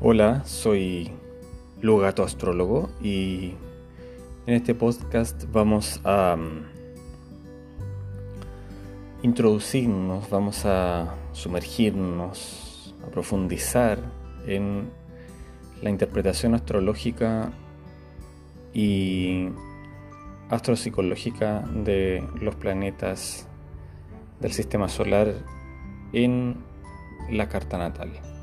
Hola, soy Lugato Astrólogo y en este podcast vamos a mm, introducirnos, vamos a sumergirnos, a profundizar en la interpretación astrológica y astropsicológica de los planetas del sistema solar en la carta natal.